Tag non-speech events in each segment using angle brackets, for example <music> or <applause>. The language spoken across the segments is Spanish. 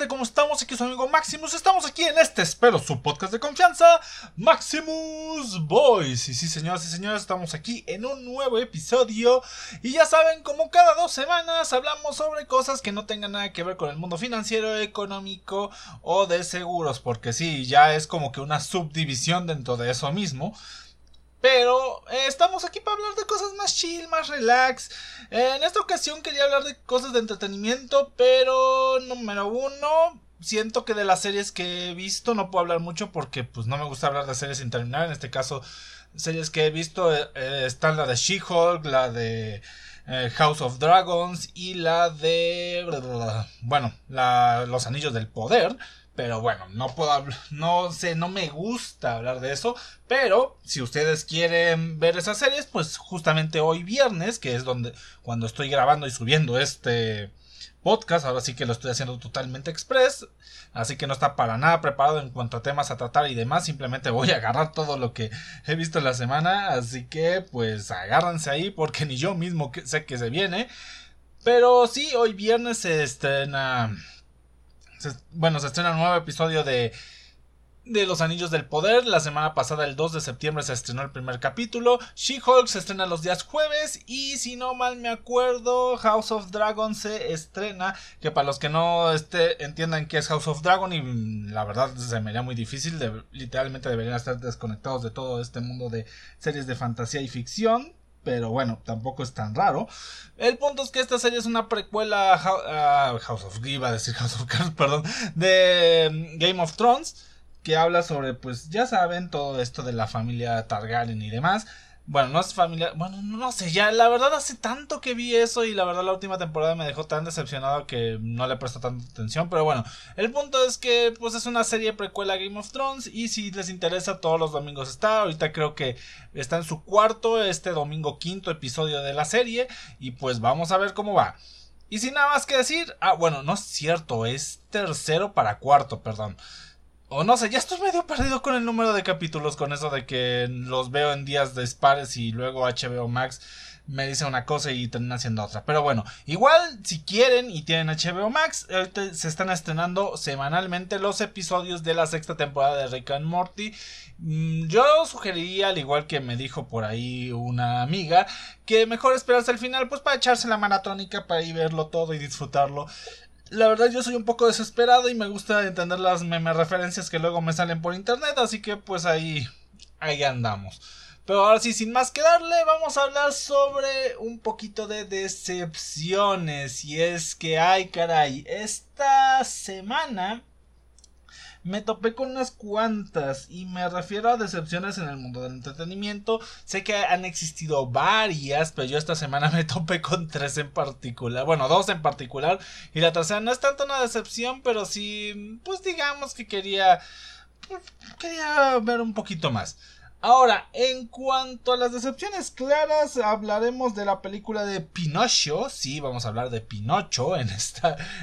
gente? ¿Cómo estamos? Aquí su amigo Maximus. Estamos aquí en este, espero, su podcast de confianza, Maximus Boys. Y sí, señoras y señores, estamos aquí en un nuevo episodio. Y ya saben, como cada dos semanas hablamos sobre cosas que no tengan nada que ver con el mundo financiero, económico o de seguros. Porque sí, ya es como que una subdivisión dentro de eso mismo. Pero eh, estamos aquí para hablar de cosas más chill, más relax. Eh, en esta ocasión quería hablar de cosas de entretenimiento, pero número uno, siento que de las series que he visto no puedo hablar mucho porque pues no me gusta hablar de series sin terminar. En este caso, series que he visto eh, están la de She-Hulk, la de House of Dragons y la de... Bueno, Los Anillos del Poder. Pero bueno, no puedo hablar, no sé, no me gusta hablar de eso. Pero si ustedes quieren ver esas series, pues justamente hoy viernes, que es donde cuando estoy grabando y subiendo este podcast, ahora sí que lo estoy haciendo totalmente express, así que no está para nada preparado en cuanto a temas a tratar y demás, simplemente voy a agarrar todo lo que he visto en la semana, así que pues agárrense ahí porque ni yo mismo sé que se viene. Pero sí, hoy viernes se estrena bueno, se estrena un nuevo episodio de de Los Anillos del Poder. La semana pasada, el 2 de septiembre, se estrenó el primer capítulo. She-Hulk se estrena los días jueves. Y si no mal me acuerdo, House of Dragon se estrena. Que para los que no este, entiendan qué es House of Dragon, y la verdad se me haría muy difícil. De, literalmente deberían estar desconectados de todo este mundo de series de fantasía y ficción pero bueno, tampoco es tan raro. El punto es que esta serie es una precuela a House of decir House of Cards, <laughs> perdón, de mm, Game of Thrones, que habla sobre, pues ya saben, todo esto de la familia Targaryen y demás. Bueno, no es familiar. Bueno, no sé, ya la verdad hace tanto que vi eso y la verdad la última temporada me dejó tan decepcionado que no le presto tanta atención. Pero bueno, el punto es que pues es una serie precuela Game of Thrones y si les interesa todos los domingos está. Ahorita creo que está en su cuarto, este domingo quinto episodio de la serie y pues vamos a ver cómo va. Y sin nada más que decir, ah bueno, no es cierto, es tercero para cuarto, perdón. O no sé, ya estoy medio perdido con el número de capítulos, con eso de que los veo en días dispares y luego HBO Max me dice una cosa y termina haciendo otra. Pero bueno, igual si quieren y tienen HBO Max, se están estrenando semanalmente los episodios de la sexta temporada de Rick and Morty. Mm, yo sugeriría, al igual que me dijo por ahí una amiga, que mejor esperarse al final, pues para echarse la maratónica, para ir verlo todo y disfrutarlo la verdad yo soy un poco desesperado y me gusta entender las meme referencias que luego me salen por internet, así que pues ahí ahí andamos. Pero ahora sí, sin más que darle, vamos a hablar sobre un poquito de decepciones. Y es que, ay caray, esta semana me topé con unas cuantas y me refiero a decepciones en el mundo del entretenimiento. Sé que han existido varias, pero yo esta semana <laughs> me topé con tres en particular, bueno, dos en particular y la tercera no es tanto una decepción, pero sí, pues digamos que quería pues, quería ver un poquito más. Ahora, en cuanto a las decepciones claras, hablaremos de la película de Pinocho. Sí, vamos a hablar de Pinocho en,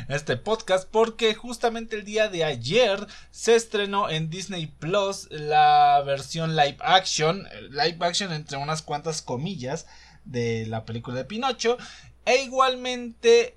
este podcast porque justamente el día de ayer se estrenó en Disney Plus la versión live action, live action entre unas cuantas comillas de la película de Pinocho. E igualmente,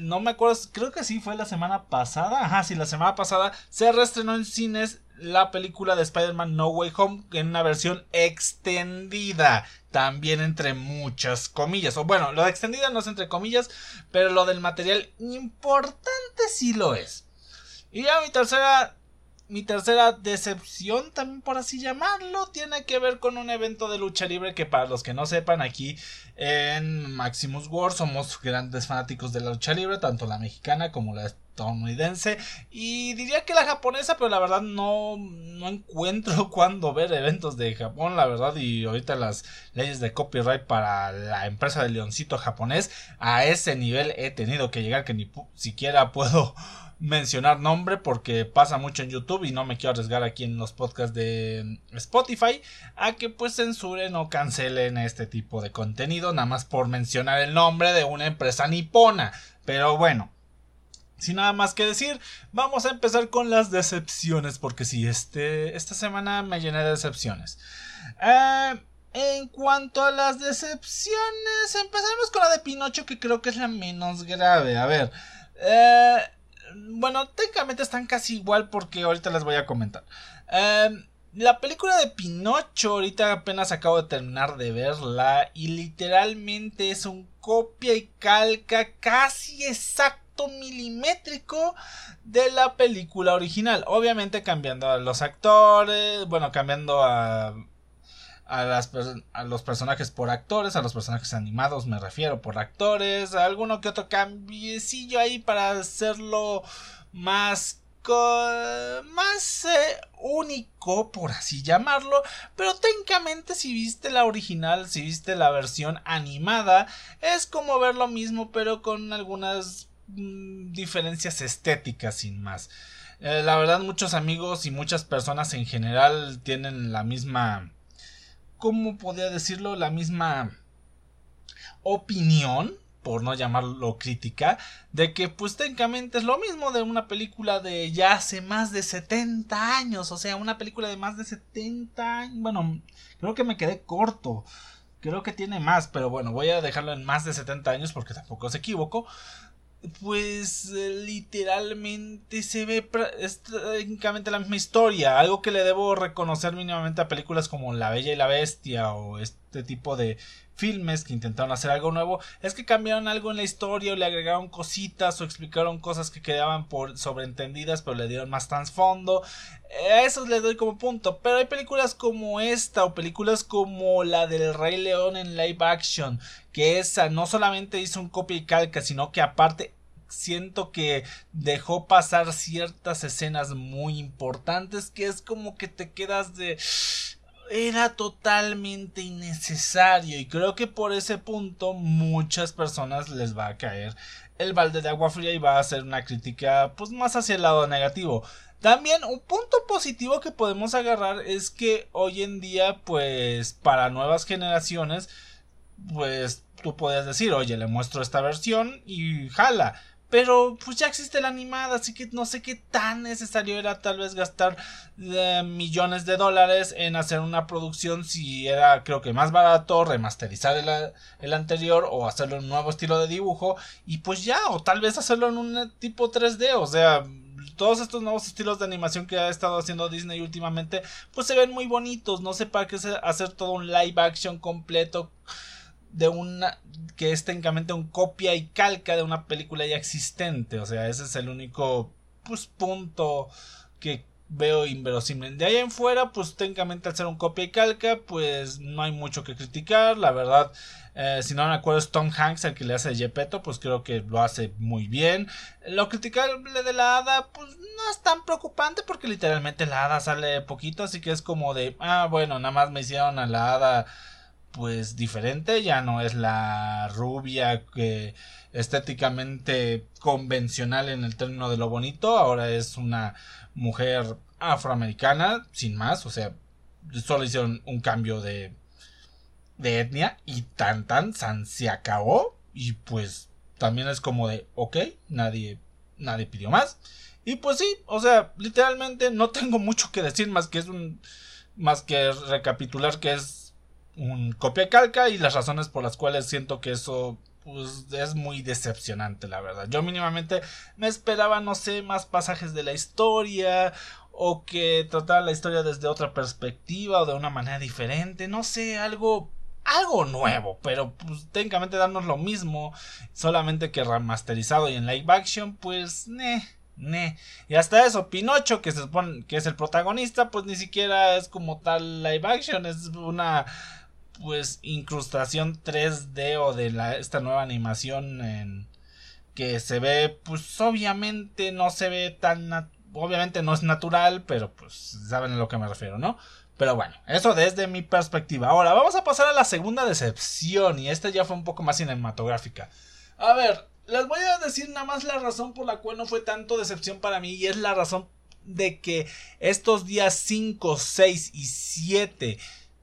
no me acuerdo, creo que sí fue la semana pasada. Ajá, sí, la semana pasada se reestrenó en cines la película de Spider-Man No Way Home en una versión extendida. También entre muchas comillas. O bueno, lo de extendida no es entre comillas, pero lo del material importante sí lo es. Y ya mi tercera mi tercera decepción, también por así llamarlo, tiene que ver con un evento de lucha libre que para los que no sepan aquí en Maximus War somos grandes fanáticos de la lucha libre, tanto la mexicana como la estadounidense. Y diría que la japonesa, pero la verdad no, no encuentro <laughs> cuándo ver eventos de Japón, la verdad, y ahorita las leyes de copyright para la empresa de leoncito japonés a ese nivel he tenido que llegar que ni siquiera puedo mencionar nombre porque pasa mucho en YouTube y no me quiero arriesgar aquí en los podcasts de Spotify a que pues censuren o cancelen este tipo de contenido nada más por mencionar el nombre de una empresa nipona. Pero bueno, sin nada más que decir, vamos a empezar con las decepciones porque si este, esta semana me llené de decepciones. Eh, en cuanto a las decepciones, empezaremos con la de Pinocho que creo que es la menos grave. A ver, eh, bueno, técnicamente están casi igual porque ahorita les voy a comentar. Em, la película de Pinocho, ahorita apenas acabo de terminar de verla y literalmente es un copia y calca casi exacto milimétrico de la película original. Obviamente cambiando a los actores, bueno, cambiando a a, las, a los personajes por actores, a los personajes animados me refiero por actores, alguno que otro cambiecillo ahí para hacerlo más más eh, único, por así llamarlo, pero técnicamente si viste la original, si viste la versión animada, es como ver lo mismo, pero con algunas mm, diferencias estéticas sin más. Eh, la verdad muchos amigos y muchas personas en general tienen la misma ¿cómo podría decirlo? La misma opinión, por no llamarlo crítica, de que pues técnicamente es lo mismo de una película de ya hace más de 70 años, o sea, una película de más de 70 años, bueno, creo que me quedé corto, creo que tiene más, pero bueno, voy a dejarlo en más de 70 años porque tampoco se equivoco, pues eh, literalmente se ve es técnicamente la misma historia. Algo que le debo reconocer mínimamente a películas como La Bella y la Bestia o este tipo de filmes que intentaron hacer algo nuevo es que cambiaron algo en la historia o le agregaron cositas o explicaron cosas que quedaban por sobreentendidas pero le dieron más trasfondo. A eso le doy como punto. Pero hay películas como esta o películas como la del Rey León en live action que esa no solamente hizo un copia y calca sino que aparte siento que dejó pasar ciertas escenas muy importantes que es como que te quedas de era totalmente innecesario y creo que por ese punto muchas personas les va a caer el balde de agua fría y va a ser una crítica pues más hacia el lado negativo. También un punto positivo que podemos agarrar es que hoy en día pues para nuevas generaciones pues tú puedes decir oye le muestro esta versión y jala pero pues ya existe la animada, así que no sé qué tan necesario era tal vez gastar eh, millones de dólares en hacer una producción si era creo que más barato remasterizar el, el, anterior o hacerlo en un nuevo estilo de dibujo y pues ya, o tal vez hacerlo en un tipo 3D, o sea, todos estos nuevos estilos de animación que ha estado haciendo Disney últimamente, pues se ven muy bonitos, no sé para qué hacer todo un live action completo de una que es técnicamente un copia y calca de una película ya existente. O sea, ese es el único pues, punto que veo inverosímil. De ahí en fuera, pues técnicamente al ser un copia y calca, pues no hay mucho que criticar. La verdad, eh, si no me acuerdo, es Tom Hanks el que le hace Gepetto, pues creo que lo hace muy bien. Lo criticable de la hada, pues no es tan preocupante porque literalmente la hada sale poquito, así que es como de, ah, bueno, nada más me hicieron a la hada pues diferente, ya no es la rubia que estéticamente convencional en el término de lo bonito, ahora es una mujer afroamericana, sin más, o sea, solo hicieron un cambio de, de etnia y tan tan san se acabó y pues también es como de ok, nadie nadie pidió más. Y pues sí, o sea, literalmente no tengo mucho que decir más que es un más que recapitular que es un copia calca y las razones por las cuales siento que eso pues es muy decepcionante la verdad. Yo mínimamente me esperaba no sé más pasajes de la historia o que tratara la historia desde otra perspectiva o de una manera diferente, no sé, algo algo nuevo, pero pues técnicamente darnos lo mismo, solamente que remasterizado y en live action, pues ne, ne. Y hasta eso, Pinocho, que se supone que es el protagonista, pues ni siquiera es como tal live action, es una pues incrustación 3D o de la, esta nueva animación en que se ve pues obviamente no se ve tan obviamente no es natural pero pues saben a lo que me refiero no pero bueno eso desde mi perspectiva. Ahora vamos a pasar a la segunda decepción y esta ya fue un poco más cinematográfica. A ver les voy a decir nada más la razón por la cual no fue tanto decepción para mí y es la razón de que estos días 5, 6 y 7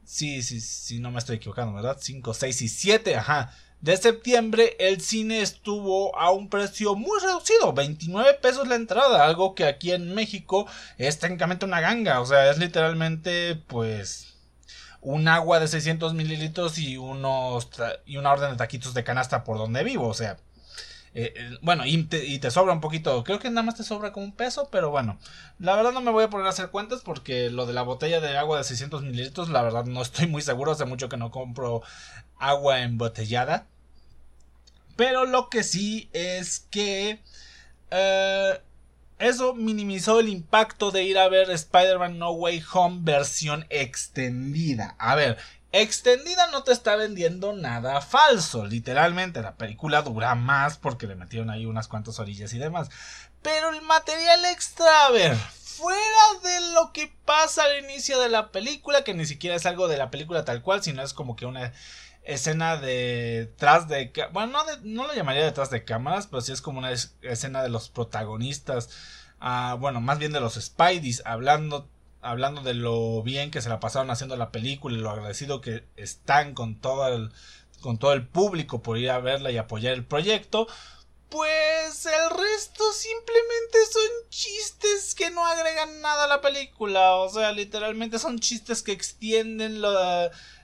Sí, sí, sí, no me estoy equivocando, ¿verdad? 5, 6 y 7, ajá. De septiembre el cine estuvo a un precio muy reducido, 29 pesos la entrada, algo que aquí en México es técnicamente una ganga, o sea, es literalmente pues un agua de 600 mililitros y, unos y una orden de taquitos de canasta por donde vivo, o sea, Eh, eh, bueno, y te, sobra un poquito. Creo que nada más te sobra como un peso, pero bueno. La verdad no me voy a poner a hacer cuentas porque lo de la botella de agua de 600 mililitros, la verdad no estoy muy seguro. Hace mucho que no compro agua embotellada. Pero lo que sí es que... Eh, eso minimizó el impacto de ir a ver Spider-Man No Way Home versión extendida. A ver, Extendida no te está vendiendo nada falso, literalmente la película dura más porque le metieron ahí unas cuantas orillas y demás. Pero el material extra, a ver, fuera de lo que pasa al inicio de la película, que ni siquiera es algo de la película tal cual, sino es como que una escena de detrás de bueno no, no lo llamaría detrás de cámaras pero sí es como una escena de los protagonistas ah, bueno más bien de los Spideys hablando hablando de lo bien que se la pasaron haciendo la película y lo agradecido que están con todo el, con todo el público por ir a verla y apoyar el proyecto, pues el resto simplemente son chistes que no agregan nada a la película. O sea, literalmente son chistes que extienden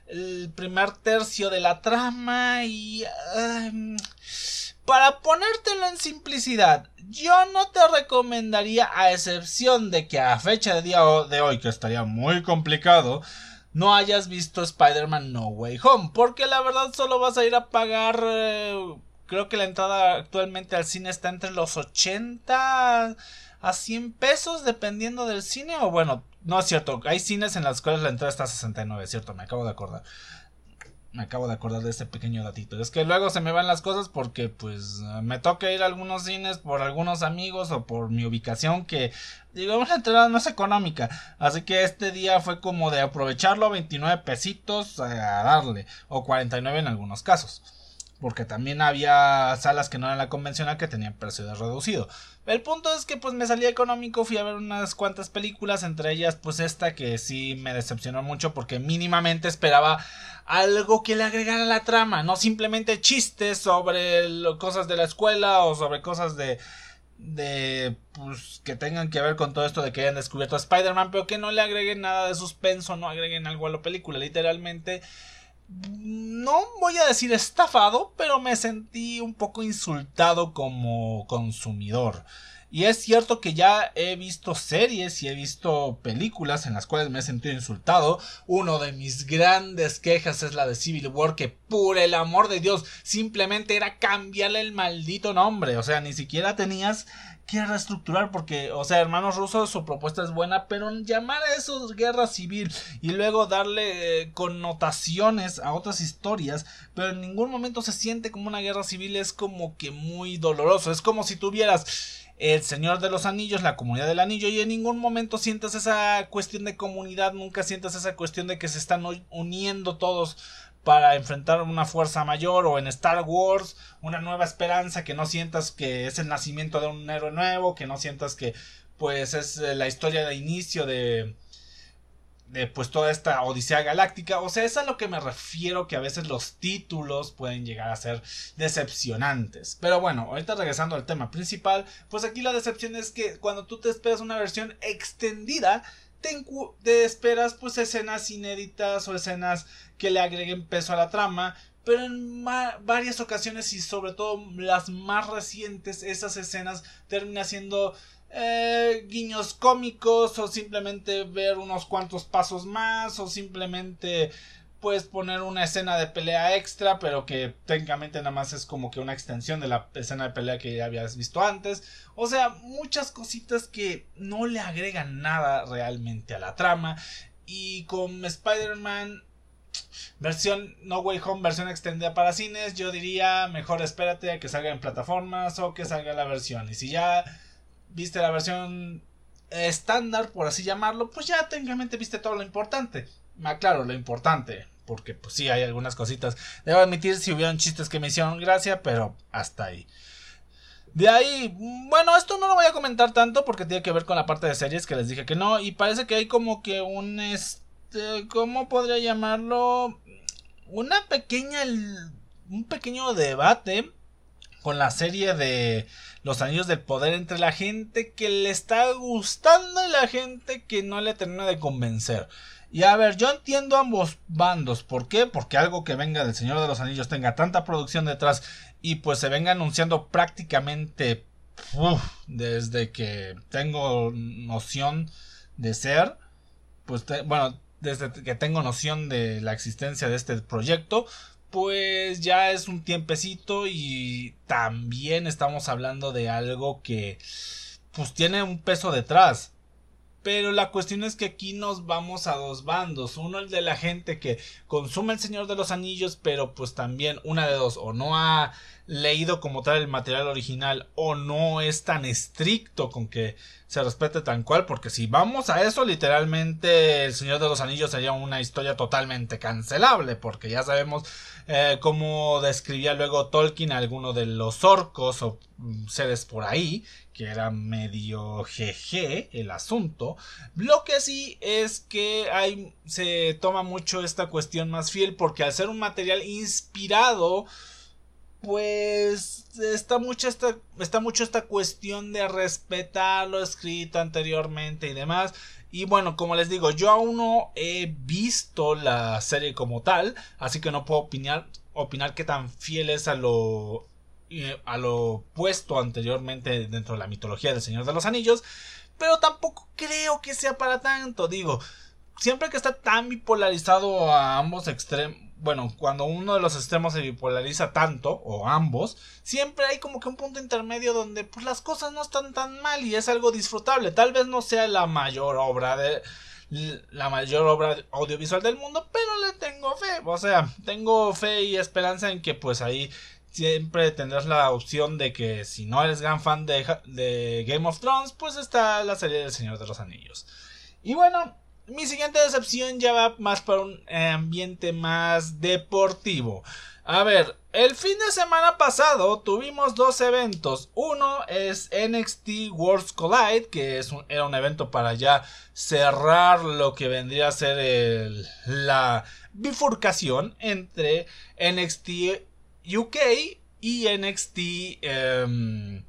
el primer tercio de la trama y... Para ponértelo en simplicidad, yo no te recomendaría, a excepción de que a fecha de día de hoy, que estaría muy complicado, no hayas visto Spider-Man No Way Home, porque la verdad solo vas a ir a pagar, eh, creo que la entrada actualmente al cine está entre los 80 a 100 pesos, dependiendo del cine, o bueno, no es cierto, hay cines en las cuales la entrada está a 69, cierto, me acabo de acordar me acabo de acordar de este pequeño datito. Es que luego se me van las cosas porque pues me toca ir a algunos cines por algunos amigos o por mi ubicación que digamos la entrada no es económica. Así que este día fue como de aprovecharlo 29 pesitos a darle o 49 en algunos casos porque también había salas que no eran la convencional que tenían precio de reducido. El punto es que pues me salía económico, fui a ver unas cuantas películas, entre ellas pues esta que sí me decepcionó mucho porque mínimamente esperaba algo que le agregara a la trama, no simplemente chistes sobre cosas de la escuela o sobre cosas de de pues que tengan que ver con todo esto de que hayan descubierto a Spider-Man, pero que no le agreguen nada de suspenso, no agreguen algo a la película, literalmente no voy a decir estafado, pero me sentí un poco insultado como consumidor. Y es cierto que ya he visto series y he visto películas en las cuales me he sentido insultado. Uno de mis grandes quejas es la de Civil War, que por el amor de Dios simplemente era cambiarle el maldito nombre. O sea, ni siquiera tenías que reestructurar porque, o sea, hermanos rusos, su propuesta es buena, pero llamar a eso guerra civil y luego darle eh, connotaciones a otras historias, pero en ningún momento se siente como una guerra civil, es como que muy doloroso, es como si tuvieras el Señor de los Anillos, la comunidad del anillo, y en ningún momento sientes esa cuestión de comunidad, nunca sientes esa cuestión de que se están uniendo todos para enfrentar una fuerza mayor o en Star Wars una nueva esperanza que no sientas que es el nacimiento de un héroe nuevo que no sientas que pues es eh, la historia de inicio de de pues toda esta odisea galáctica. O sea es a lo que me refiero que a veces los títulos pueden llegar a ser decepcionantes. Pero bueno ahorita regresando al tema principal pues aquí la decepción es que cuando tú te esperas una versión extendida te, esperas pues escenas inéditas o escenas que le agreguen peso a la trama, pero en varias ocasiones y sobre todo las más recientes, esas escenas terminan siendo eh, guiños cómicos o simplemente ver unos cuantos pasos más o simplemente puedes poner una escena de pelea extra, pero que técnicamente nada más es como que una extensión de la escena de pelea que ya habías visto antes. O sea, muchas cositas que no le agregan nada realmente a la trama. Y con Spider-Man versión No Way Home, versión extendida para cines, yo diría mejor espérate a que salga en plataformas o que salga la versión. Y si ya viste la versión estándar, por así llamarlo, pues ya técnicamente viste todo lo importante. Claro, lo importante, porque pues sí hay algunas cositas. Debo admitir si hubieron chistes que me hicieron gracia, pero hasta ahí. De ahí, bueno, esto no lo voy a comentar tanto porque tiene que ver con la parte de series que les dije que no. Y parece que hay como que un, este, ¿cómo podría llamarlo? Una pequeña, un pequeño debate con la serie de Los Anillos del Poder entre la gente que le está gustando y la gente que no le termina de convencer. Y a ver, yo entiendo ambos bandos. ¿Por qué? Porque algo que venga del Señor de los Anillos tenga tanta producción detrás y pues se venga anunciando prácticamente desde que tengo noción de ser, pues bueno, desde que tengo noción de la existencia de este proyecto, pues ya es un tiempecito y también estamos hablando de algo que pues tiene un peso detrás. Pero la cuestión es que aquí nos vamos a dos bandos. Uno el de la gente que consume el Señor de los Anillos, pero pues también una de dos, o no ha leído como tal el material original, o no es tan estricto con que se respete tan cual, porque si vamos a eso, literalmente el Señor de los Anillos sería una historia totalmente cancelable, porque ya sabemos eh, cómo describía luego Tolkien a alguno de los orcos o mm, seres por ahí, que era medio jeje el asunto. Lo que sí es que hay, se toma mucho esta cuestión más fiel porque al ser un material inspirado, pues está mucho esta, está mucho esta cuestión de respetar lo escrito anteriormente y demás. Y bueno, como les digo, yo aún no he visto la serie como tal, así que no puedo opinar, opinar qué tan fiel es a lo a lo puesto anteriormente dentro de la mitología del Señor de los Anillos, pero tampoco creo que sea para tanto, digo, siempre que está tan bipolarizado a ambos extremos, bueno, cuando uno de los extremos se bipolariza tanto, o ambos, siempre hay como que un punto intermedio donde pues las cosas no están tan mal y es algo disfrutable, tal vez no sea la mayor obra de la mayor obra audiovisual del mundo, pero le tengo fe, o sea, tengo fe y esperanza en que pues ahí siempre tendrás la opción de que si no eres gran fan de, de, Game of Thrones, pues está la serie del Señor de los Anillos. Y bueno, mi siguiente decepción ya va más para un ambiente más deportivo. A ver, el fin de semana pasado tuvimos dos eventos. Uno es NXT Worlds Collide, que es era un evento para ya cerrar lo que vendría a ser la bifurcación entre NXT UK y NXT, em,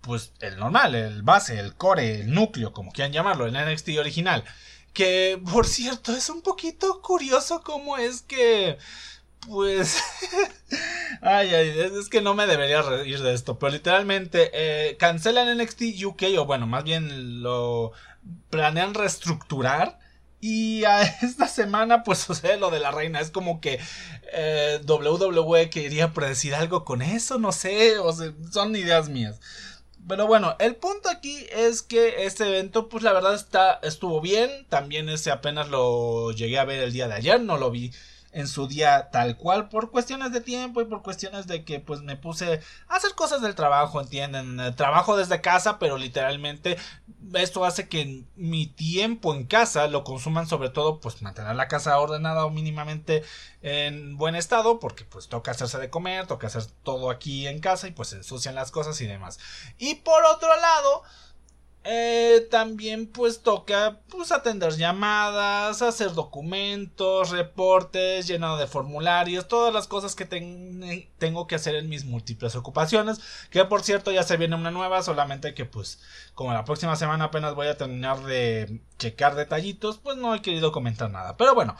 pues el normal, el base, el core, el núcleo, como quieran llamarlo, el NXT original. Que, por cierto, es un poquito curioso cómo es que... Pues... <laughs> ay, ay, es que no me debería reír de esto, pero literalmente eh, cancelan NXT UK, o bueno, más bien lo planean reestructurar y a <laughs> esta semana, pues <laughs> sucede lo de la reina. Es como que eh, WWE quería predecir algo con eso, no sé, o sea, son ideas mías. Pero bueno, el punto aquí es que este evento, pues la verdad está, estuvo bien. También ese apenas lo llegué a ver el día de ayer, no lo vi en su día tal cual por cuestiones de tiempo y por cuestiones de que pues me puse a hacer cosas del trabajo, entienden, trabajo desde casa, pero literalmente esto hace que mi tiempo en casa lo consuman sobre todo pues mantener la casa ordenada o mínimamente en buen estado porque pues toca hacerse de comer, toca hacer todo aquí en casa y pues ensucian las cosas y demás. Y por otro lado, eh, también pues toca pues atender llamadas, hacer documentos, reportes, llenado de formularios, todas las cosas que tengo que hacer en mis múltiples ocupaciones, que por cierto ya se viene una nueva, solamente que pues como la próxima semana apenas voy a terminar de checar detallitos, pues no he querido comentar nada. Pero bueno,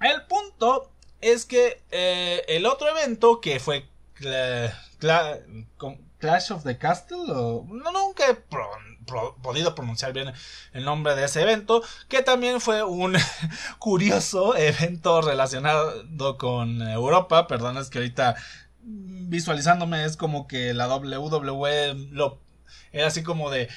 el punto es que eh, el otro evento que fue Clash of the Castle, no, nunca podido pronunciar bien el nombre de ese evento, que también fue un <laughs> curioso evento relacionado con Europa. Perdón, es que ahorita visualizándome es como que la WWE lo era así como de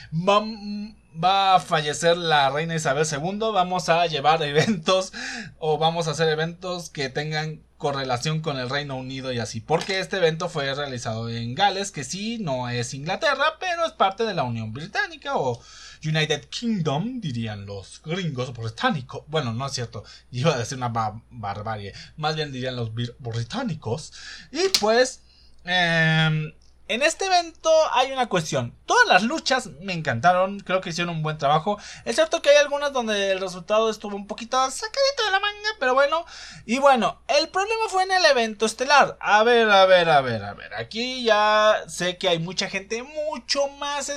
va a fallecer la reina Isabel II, vamos a llevar <laughs> eventos o vamos a hacer eventos que tengan correlación con el Reino Unido y así, porque este evento fue realizado en Gales, que sí, no es Inglaterra, pero es parte de la Unión Británica o United Kingdom, dirían los gringos británicos. Bueno, no es cierto, iba a decir una barbarie, más bien dirían los británicos. Y pues, em, en este evento hay una cuestión. Todas las luchas me encantaron, creo que hicieron un buen trabajo. Es cierto que hay algunas donde el resultado estuvo un poquito sacadito de la manga, pero bueno. Y bueno, el problema fue en el evento estelar. A ver, a ver, a ver, a ver. Aquí ya sé que hay mucha gente mucho más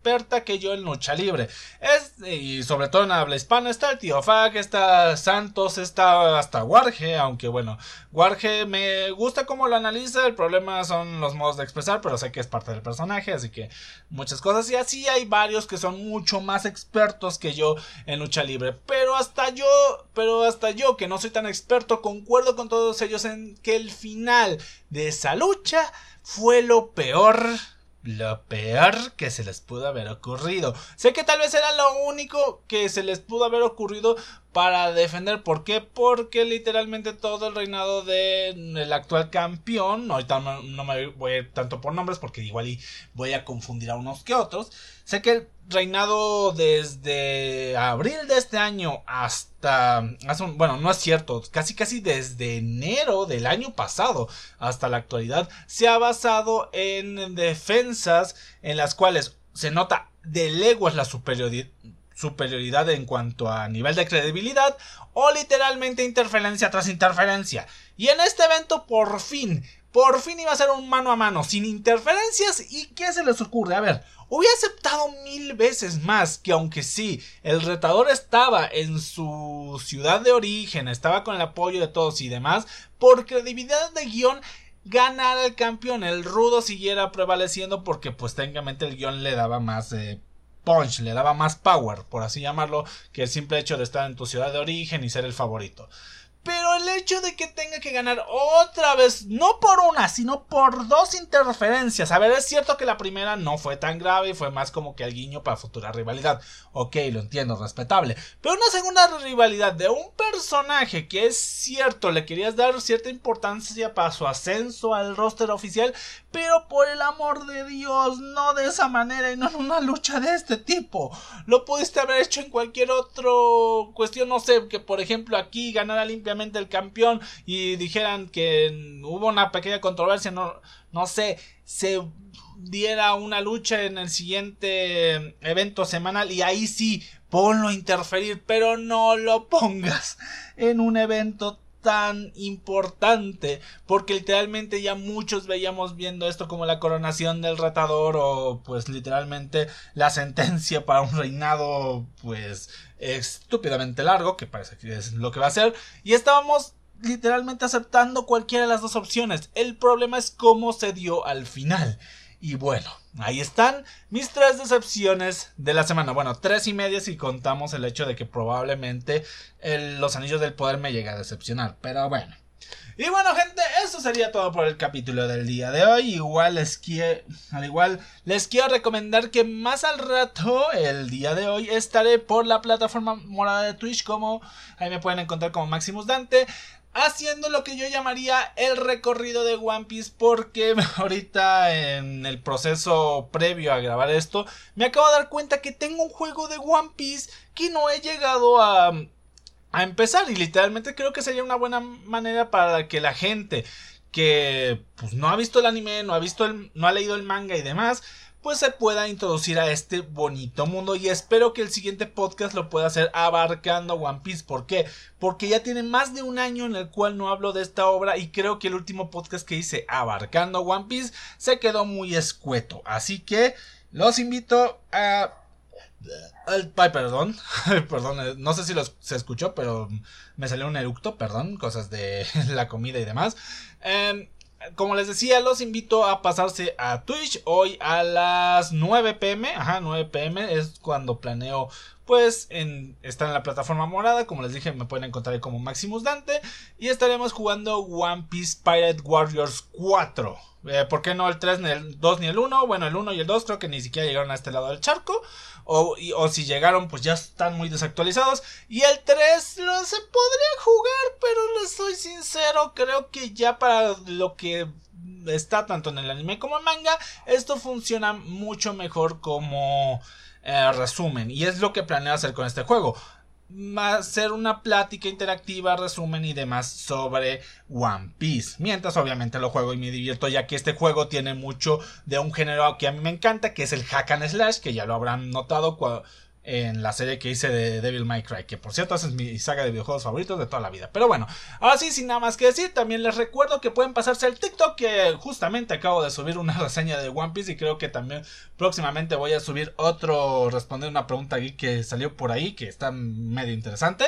experta que yo en lucha libre. Es, y sobre todo en habla hispana está el tío Fag, está Santos, está hasta Warge, aunque bueno, Warge me gusta cómo lo analiza, el problema son los modos de expresar, pero sé que es parte del personaje, así que muchas cosas y así hay varios que son mucho más expertos que yo en lucha libre, pero hasta yo, pero hasta yo que no soy tan experto, concuerdo con todos ellos en que el final de esa lucha fue lo peor lo peor que se les pudo haber ocurrido. Sé que tal vez era lo único que se les pudo haber ocurrido para defender. ¿Por qué? Porque literalmente todo el reinado del actual campeón, ahorita no, me voy a ir tanto por nombres porque igual voy a confundir a unos que otros. Sé que el reinado desde abril de este año hasta, bueno, no es cierto, casi casi desde enero del año pasado hasta la actualidad se ha basado en defensas en las cuales se nota de leguas la superioridad superioridad en cuanto a nivel de credibilidad o literalmente interferencia tras interferencia. Y en este evento por fin, por fin iba a ser un mano a mano, sin interferencias y ¿qué se les ocurre? A ver, hubiera aceptado mil veces más que aunque sí, el retador estaba en su ciudad de origen, estaba con el apoyo de todos y demás, por credibilidad de guion ganar el campeón, el rudo siguiera prevaleciendo porque pues técnicamente el guion le daba más eh, punch, le daba más power, por así llamarlo, que el simple hecho de estar en tu ciudad de origen y ser el favorito. Pero el hecho de que tenga que ganar otra vez, no por una, sino por dos interferencias. A ver, es cierto que la primera no fue tan grave y fue más como que el guiño para futura rivalidad. Ok, lo entiendo, respetable. Pero una segunda rivalidad de un personaje que es cierto, le querías dar cierta importancia para su ascenso al roster oficial, pero por el amor de Dios, no de esa manera y no en una lucha de este tipo. Lo pudiste haber hecho en cualquier otro cuestión, no sé, que por ejemplo aquí ganara limpia el campeón y dijeran que hubo una pequeña controversia, no, no sé, se diera una lucha en el siguiente evento semanal y ahí sí ponlo a interferir, pero no lo pongas en un evento tan importante porque literalmente ya muchos veíamos viendo esto como la coronación del retador o pues literalmente la sentencia para un reinado pues estúpidamente largo que parece que es lo que va a ser. Y estábamos literalmente aceptando cualquiera de las dos opciones. El problema es cómo se dio al final y bueno, ahí están mis tres decepciones de la semana. Bueno, tres y media si contamos el hecho de que probablemente los anillos del poder me llegue a decepcionar. Pero bueno. Y bueno, gente, eso sería todo por el capítulo del día de hoy. Igual les quiero, al igual les quiero recomendar que más al rato, el día de hoy, estaré por la plataforma morada de Twitch, como ahí me pueden encontrar como Maximus Dante haciendo lo que yo llamaría el recorrido de One Piece porque <laughs> ahorita en el proceso previo a grabar esto me acabo de dar cuenta que tengo un juego de One Piece que no he llegado a, a empezar y literalmente creo que sería una buena manera para que la gente que pues, no ha visto el anime, no ha visto el, no ha leído el manga y demás, pues se pueda introducir a este bonito mundo y espero que el siguiente podcast lo pueda hacer abarcando One Piece. ¿Por qué? Porque ya tiene más de un año en el cual no hablo de esta obra y creo que el último podcast que hice abarcando One Piece se quedó muy escueto. Así que los invito a... Ay, perdón, <laughs> perdón, eh, no sé si se escuchó, pero me salió un eructo, perdón, cosas de <laughs> la comida y demás. Eh, como les decía, los invito a pasarse a Twitch hoy a las 9 pm. Ajá, 9 pm es cuando planeo, pues, en, estar en la plataforma morada. Como les dije, me pueden encontrar como Maximus Dante. Y estaremos jugando One Piece Pirate Warriors 4. Eh, ¿Por qué no el 3, ni el 2, ni el 1? Bueno, el 1 y el 2 creo que ni siquiera llegaron a este lado del charco. O, o, si llegaron, pues ya están muy desactualizados. Y el 3 lo se podría jugar, pero les soy sincero, creo que ya para lo que está tanto en el anime como en manga, esto funciona mucho mejor como eh, resumen. Y es lo que planeo hacer con este juego. hacer una plática interactiva, resumen y demás sobre One Piece. Mientras obviamente lo juego y me divierto ya que este juego tiene mucho de un género que a mí me encanta, que es el hack and slash, que ya lo habrán notado cuando en la serie que hice de Devil May Cry, que por cierto es mi saga de videojuegos favoritos de toda la vida. Pero bueno, ahora sí, sin nada más que decir, también les recuerdo que pueden pasarse al TikTok, que justamente acabo de subir una <laughs> reseña de One Piece y creo que también próximamente voy a subir otro, responder una pregunta aquí que salió por ahí, que está medio interesante.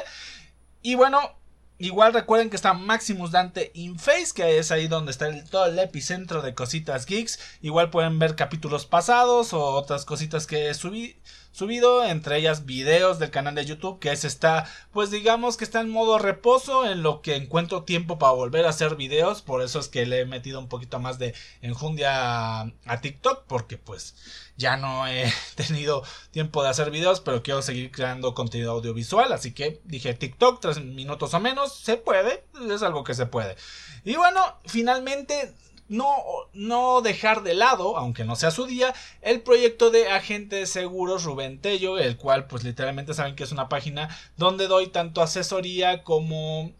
Y bueno, Igual recuerden que está Maximus Dante In Face, que es ahí donde está todo el epicentro de cositas geeks. Igual pueden ver capítulos pasados o otras cositas que subí subido, entre ellas videos del canal de YouTube, que es está, pues digamos que está en modo reposo, en lo que encuentro tiempo para volver a hacer videos, por eso es que le he metido un poquito más de enjundia a, a TikTok, porque pues ya no he <laughs> tenido tiempo de hacer videos, pero quiero seguir creando contenido audiovisual, así que dije TikTok, tres minutos o menos, se puede, es algo que se puede. Y bueno, finalmente no, no dejar de lado, aunque no sea su día, el proyecto de agente de seguros Rubén Tello, el cual pues literalmente saben que es una página donde doy tanto asesoría como...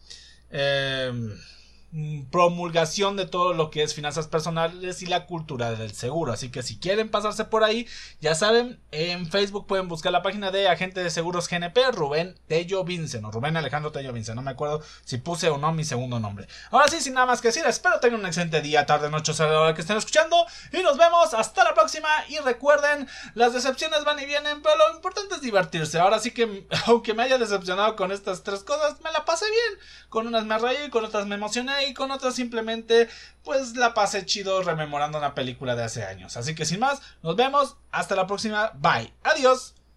Eh, promulgación de todo lo que es finanzas personales y la cultura del seguro. Así que si quieren pasarse por ahí, ya saben, en Facebook pueden buscar la página de agente de seguros GNP, Rubén Tello Vincent, o Rubén Alejandro Tello Vincent, no me acuerdo si puse o no mi segundo nombre. Ahora sí, sin nada más que decir, espero tengan un excelente día, tarde, noche, a la hora que estén escuchando, y nos vemos hasta la próxima, y recuerden, las decepciones van y vienen, pero lo importante es divertirse. Ahora sí que, <laughs> aunque me haya decepcionado con estas tres cosas, me la pasé bien. Con unas me reí, con otras me emocioné y con otras simplemente pues la pasé chido rememorando una película de hace años. Así que sin más, nos vemos, hasta la próxima, bye, adiós.